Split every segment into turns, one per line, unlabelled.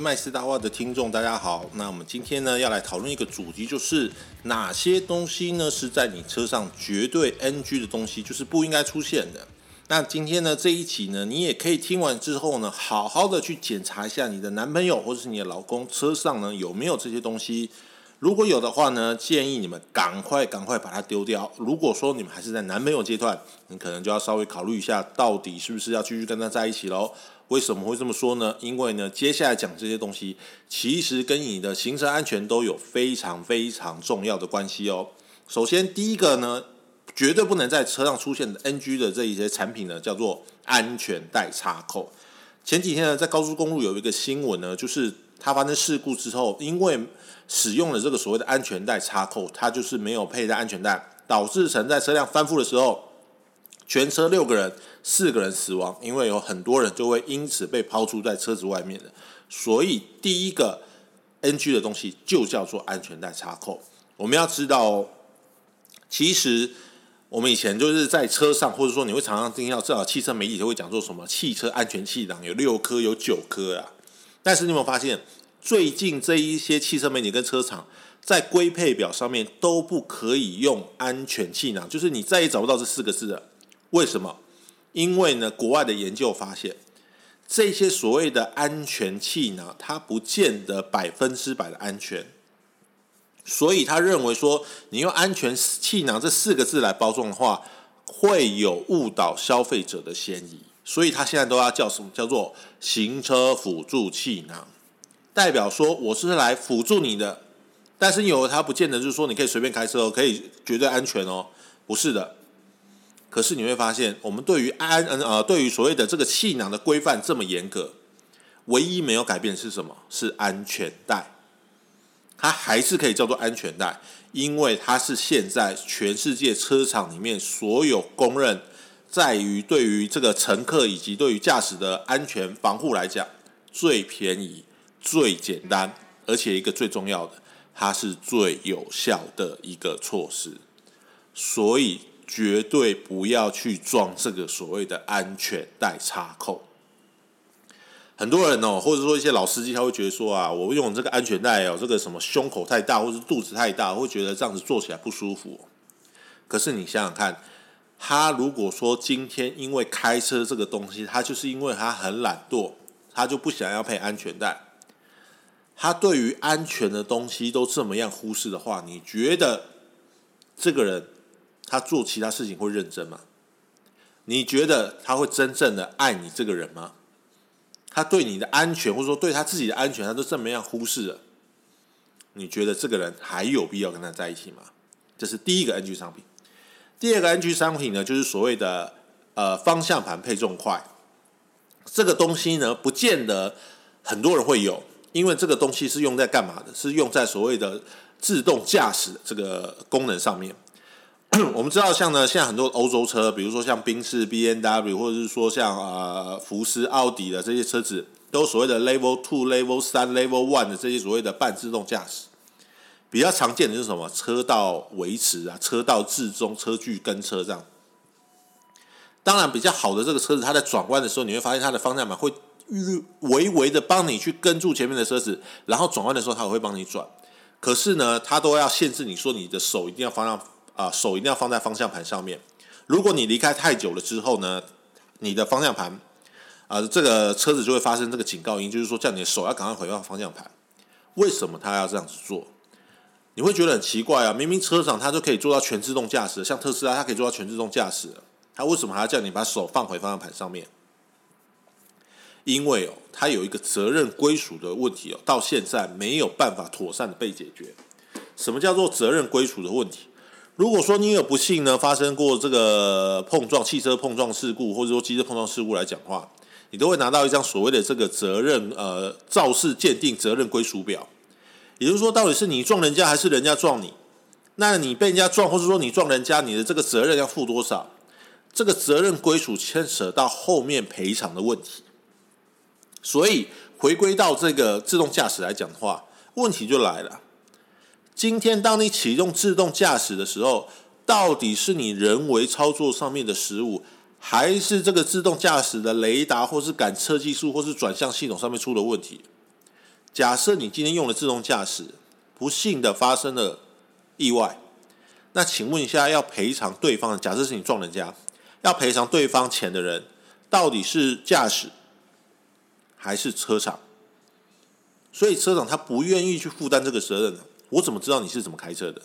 麦斯大话的听众，大家好。那我们今天呢要来讨论一个主题，就是哪些东西呢是在你车上绝对 NG 的东西，就是不应该出现的。那今天呢这一期呢，你也可以听完之后呢，好好的去检查一下你的男朋友或者是你的老公车上呢有没有这些东西。如果有的话呢，建议你们赶快赶快把它丢掉。如果说你们还是在男朋友阶段，你可能就要稍微考虑一下，到底是不是要继续跟他在一起喽。为什么会这么说呢？因为呢，接下来讲这些东西，其实跟你的行车安全都有非常非常重要的关系哦。首先，第一个呢，绝对不能在车上出现的 NG 的这一些产品呢，叫做安全带插扣。前几天呢，在高速公路有一个新闻呢，就是它发生事故之后，因为使用了这个所谓的安全带插扣，它就是没有佩戴安全带，导致成在车辆翻覆的时候。全车六个人，四个人死亡，因为有很多人就会因此被抛出在车子外面的。所以第一个 NG 的东西就叫做安全带插扣。我们要知道，其实我们以前就是在车上，或者说你会常常听到，至少汽车媒体都会讲做什么汽车安全气囊有六颗有九颗啊。但是你有没有发现，最近这一些汽车媒体跟车厂在规配表上面都不可以用安全气囊，就是你再也找不到这四个字了。为什么？因为呢，国外的研究发现，这些所谓的安全气囊，它不见得百分之百的安全。所以他认为说，你用安全气囊这四个字来包装的话，会有误导消费者的嫌疑。所以他现在都要叫什么？叫做行车辅助气囊，代表说我是来辅助你的。但是有它不见得就是说你可以随便开车，可以绝对安全哦，不是的。可是你会发现，我们对于安嗯呃，对于所谓的这个气囊的规范这么严格，唯一没有改变是什么？是安全带，它还是可以叫做安全带，因为它是现在全世界车厂里面所有公认，在于对于这个乘客以及对于驾驶的安全防护来讲，最便宜、最简单，而且一个最重要的，它是最有效的一个措施，所以。绝对不要去装这个所谓的安全带插扣。很多人哦，或者说一些老司机，他会觉得说啊，我用这个安全带哦，这个什么胸口太大，或是肚子太大，会觉得这样子坐起来不舒服。可是你想想看，他如果说今天因为开车这个东西，他就是因为他很懒惰，他就不想要配安全带，他对于安全的东西都这么样忽视的话，你觉得这个人？他做其他事情会认真吗？你觉得他会真正的爱你这个人吗？他对你的安全，或者说对他自己的安全，他都这么样忽视了？你觉得这个人还有必要跟他在一起吗？这是第一个 NG 商品。第二个 NG 商品呢，就是所谓的呃方向盘配重块。这个东西呢，不见得很多人会有，因为这个东西是用在干嘛的？是用在所谓的自动驾驶这个功能上面。我们知道，像呢，现在很多欧洲车，比如说像宾士、B N W，或者是说像啊福斯、奥迪的这些车子，都所谓的 Level Two、Level 三、Level One 的这些所谓的半自动驾驶。比较常见的是什么？车道维持啊，车道自中、车距跟车这样。当然，比较好的这个车子，它在转弯的时候，你会发现它的方向盘会微微的帮你去跟住前面的车子，然后转弯的时候，它也会帮你转。可是呢，它都要限制你说你的手一定要方向。啊，手一定要放在方向盘上面。如果你离开太久了之后呢，你的方向盘啊，这个车子就会发生这个警告音，就是说叫你的手要赶快回到方向盘。为什么他要这样子做？你会觉得很奇怪啊！明明车长他就可以做到全自动驾驶，像特斯拉，它可以做到全自动驾驶，他为什么还要叫你把手放回方向盘上面？因为哦，它有一个责任归属的问题哦，到现在没有办法妥善的被解决。什么叫做责任归属的问题？如果说你有不幸呢发生过这个碰撞汽车碰撞事故，或者说机车碰撞事故来讲话，你都会拿到一张所谓的这个责任呃肇事鉴定责任归属表。也就是说，到底是你撞人家还是人家撞你？那你被人家撞，或者说你撞人家，你的这个责任要负多少？这个责任归属牵扯到后面赔偿的问题。所以回归到这个自动驾驶来讲的话，问题就来了。今天，当你启动自动驾驶的时候，到底是你人为操作上面的失误，还是这个自动驾驶的雷达，或是感测技术，或是转向系统上面出了问题？假设你今天用了自动驾驶，不幸的发生了意外，那请问一下，要赔偿对方的？假设是你撞人家，要赔偿对方钱的人，到底是驾驶还是车厂？所以车厂他不愿意去负担这个责任，我怎么知道你是怎么开车的？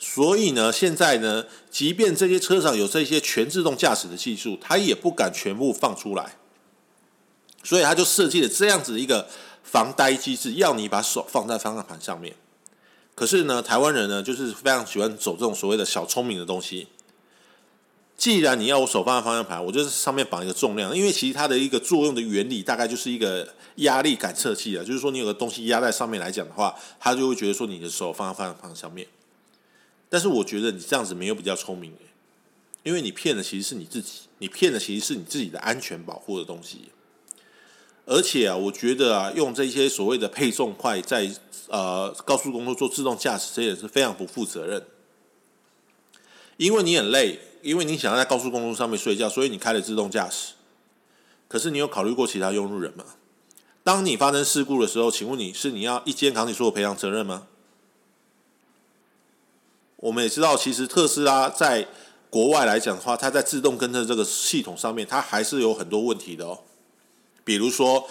所以呢，现在呢，即便这些车厂有这些全自动驾驶的技术，他也不敢全部放出来，所以他就设计了这样子一个防呆机制，要你把手放在方向盘上面。可是呢，台湾人呢，就是非常喜欢走这种所谓的小聪明的东西。既然你要我手放在方向盘，我就是上面绑一个重量，因为其实它的一个作用的原理大概就是一个压力感测器啊，就是说你有个东西压在上面来讲的话，它就会觉得说你的手放在方向盘上面。但是我觉得你这样子没有比较聪明因为你骗的其实是你自己，你骗的其实是你自己的安全保护的东西。而且啊，我觉得啊，用这些所谓的配送块在呃高速公路做自动驾驶，这也是非常不负责任。因为你很累，因为你想要在高速公路上面睡觉，所以你开了自动驾驶。可是你有考虑过其他用路人吗？当你发生事故的时候，请问你是你要一肩扛起所有赔偿责任吗？我们也知道，其实特斯拉在国外来讲的话，它在自动跟车这个系统上面，它还是有很多问题的哦。比如说，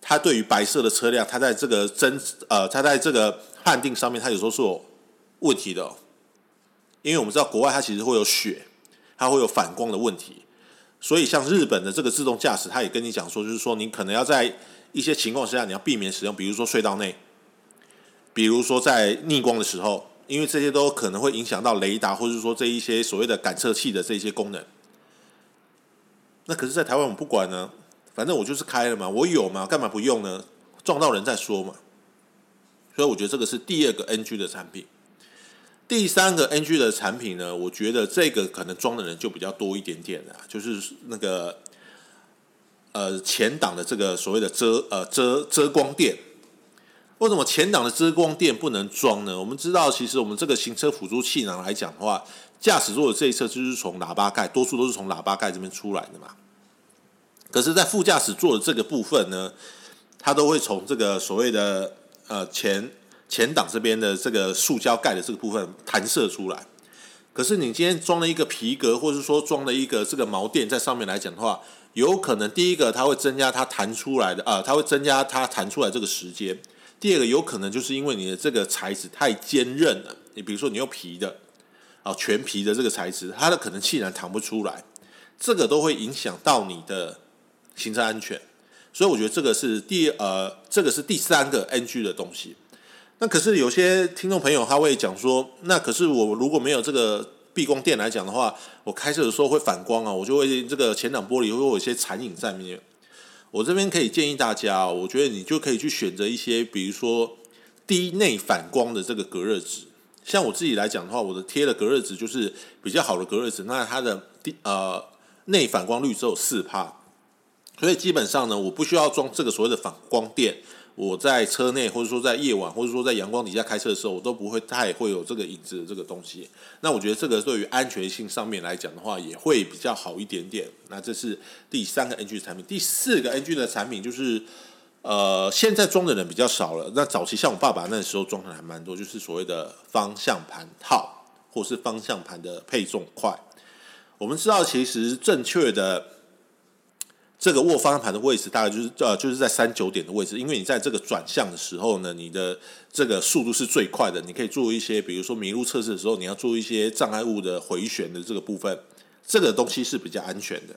它对于白色的车辆，它在这个真呃，它在这个判定上面，它有时候是有问题的。因为我们知道国外它其实会有雪，它会有反光的问题，所以像日本的这个自动驾驶，它也跟你讲说，就是说你可能要在一些情况下，你要避免使用，比如说隧道内，比如说在逆光的时候。因为这些都可能会影响到雷达，或者说这一些所谓的感测器的这些功能。那可是，在台湾我们不管呢，反正我就是开了嘛，我有嘛，干嘛不用呢？撞到人再说嘛。所以我觉得这个是第二个 NG 的产品。第三个 NG 的产品呢，我觉得这个可能装的人就比较多一点点了，就是那个呃前挡的这个所谓的遮呃遮遮光垫。为什么前挡的遮光垫不能装呢？我们知道，其实我们这个行车辅助器囊来讲的话，驾驶座的这一侧就是从喇叭盖，多数都是从喇叭盖这边出来的嘛。可是，在副驾驶座的这个部分呢，它都会从这个所谓的呃前前挡这边的这个塑胶盖的这个部分弹射出来。可是，你今天装了一个皮革，或者说装了一个这个毛垫在上面来讲的话，有可能第一个它会增加它弹出来的啊，它会增加它弹出来这个时间。第二个有可能就是因为你的这个材质太坚韧了，你比如说你用皮的啊全皮的这个材质，它的可能气囊弹不出来，这个都会影响到你的行车安全。所以我觉得这个是第呃这个是第三个 NG 的东西。那可是有些听众朋友他会讲说，那可是我如果没有这个避光垫来讲的话，我开车的时候会反光啊，我就会这个前挡玻璃会有一些残影在面。我这边可以建议大家，我觉得你就可以去选择一些，比如说低内反光的这个隔热纸。像我自己来讲的话，我的贴的隔热纸就是比较好的隔热纸，那它的低呃内反光率只有四帕，所以基本上呢，我不需要装这个所谓的反光垫。我在车内，或者说在夜晚，或者说在阳光底下开车的时候，我都不会太会有这个影子的这个东西。那我觉得这个对于安全性上面来讲的话，也会比较好一点点。那这是第三个 NG 的产品，第四个 NG 的产品就是，呃，现在装的人比较少了。那早期像我爸爸那时候装的还蛮多，就是所谓的方向盘套，或是方向盘的配重块。我们知道，其实正确的。这个握方向盘的位置大概就是呃，就是在三九点的位置，因为你在这个转向的时候呢，你的这个速度是最快的。你可以做一些，比如说迷路测试的时候，你要做一些障碍物的回旋的这个部分，这个东西是比较安全的。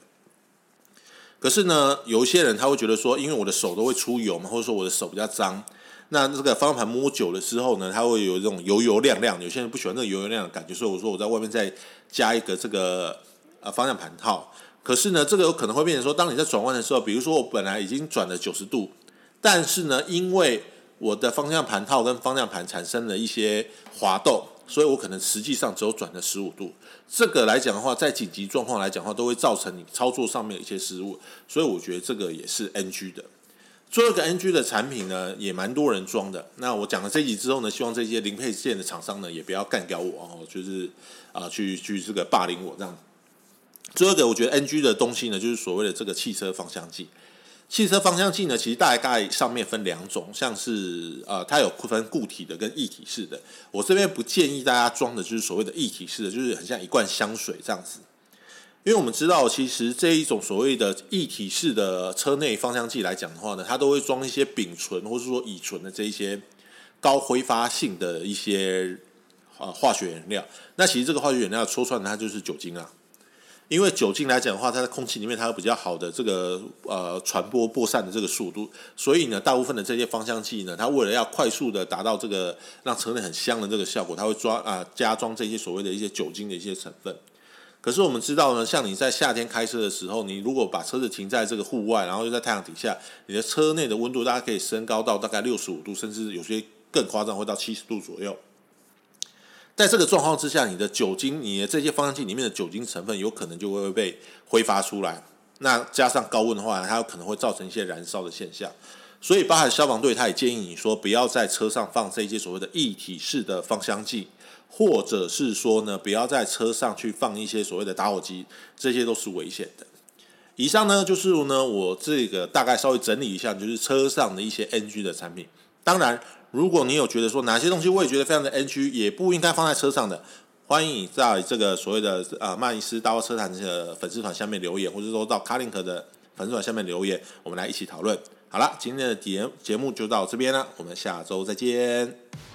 可是呢，有一些人他会觉得说，因为我的手都会出油嘛，或者说我的手比较脏，那这个方向盘摸久了之后呢，它会有这种油油亮亮。有些人不喜欢那个油油亮的感觉，所以我说我在外面再加一个这个呃方向盘套。可是呢，这个有可能会变成说，当你在转弯的时候，比如说我本来已经转了九十度，但是呢，因为我的方向盘套跟方向盘产生了一些滑动，所以我可能实际上只有转了十五度。这个来讲的话，在紧急状况来讲的话，都会造成你操作上面一些失误。所以我觉得这个也是 NG 的。最后一个 NG 的产品呢，也蛮多人装的。那我讲了这集之后呢，希望这些零配件的厂商呢，也不要干掉我哦，就是啊，去去这个霸凌我这样。最后一个我觉得 NG 的东西呢，就是所谓的这个汽车方向剂。汽车方向剂呢，其实大概上面分两种，像是呃，它有分固体的跟液体式的。我这边不建议大家装的就是所谓的液体式的，就是很像一罐香水这样子。因为我们知道，其实这一种所谓的液体式的车内方向剂来讲的话呢，它都会装一些丙醇或者说乙醇的这一些高挥发性的一些呃化学原料。那其实这个化学原料说穿它就是酒精啊。因为酒精来讲的话，它在空气里面它有比较好的这个呃传播播散的这个速度，所以呢，大部分的这些芳香剂呢，它为了要快速的达到这个让车内很香的这个效果，它会抓啊加装这些所谓的一些酒精的一些成分。可是我们知道呢，像你在夏天开车的时候，你如果把车子停在这个户外，然后又在太阳底下，你的车内的温度大概可以升高到大概六十五度，甚至有些更夸张会到七十度左右。在这个状况之下，你的酒精，你的这些芳香剂里面的酒精成分有可能就会被挥发出来。那加上高温的话，它有可能会造成一些燃烧的现象。所以，包含消防队，他也建议你说，不要在车上放这些所谓的液体式的芳香剂，或者是说呢，不要在车上去放一些所谓的打火机，这些都是危险的。以上呢，就是呢，我这个大概稍微整理一下，就是车上的一些 NG 的产品。当然。如果你有觉得说哪些东西我也觉得非常的 NG，也不应该放在车上的，欢迎你在这个所谓的呃曼尼斯大货车坛的粉丝团下面留言，或者说到卡林克的粉丝团下面留言，我们来一起讨论。好了，今天的节节目就到这边了，我们下周再见。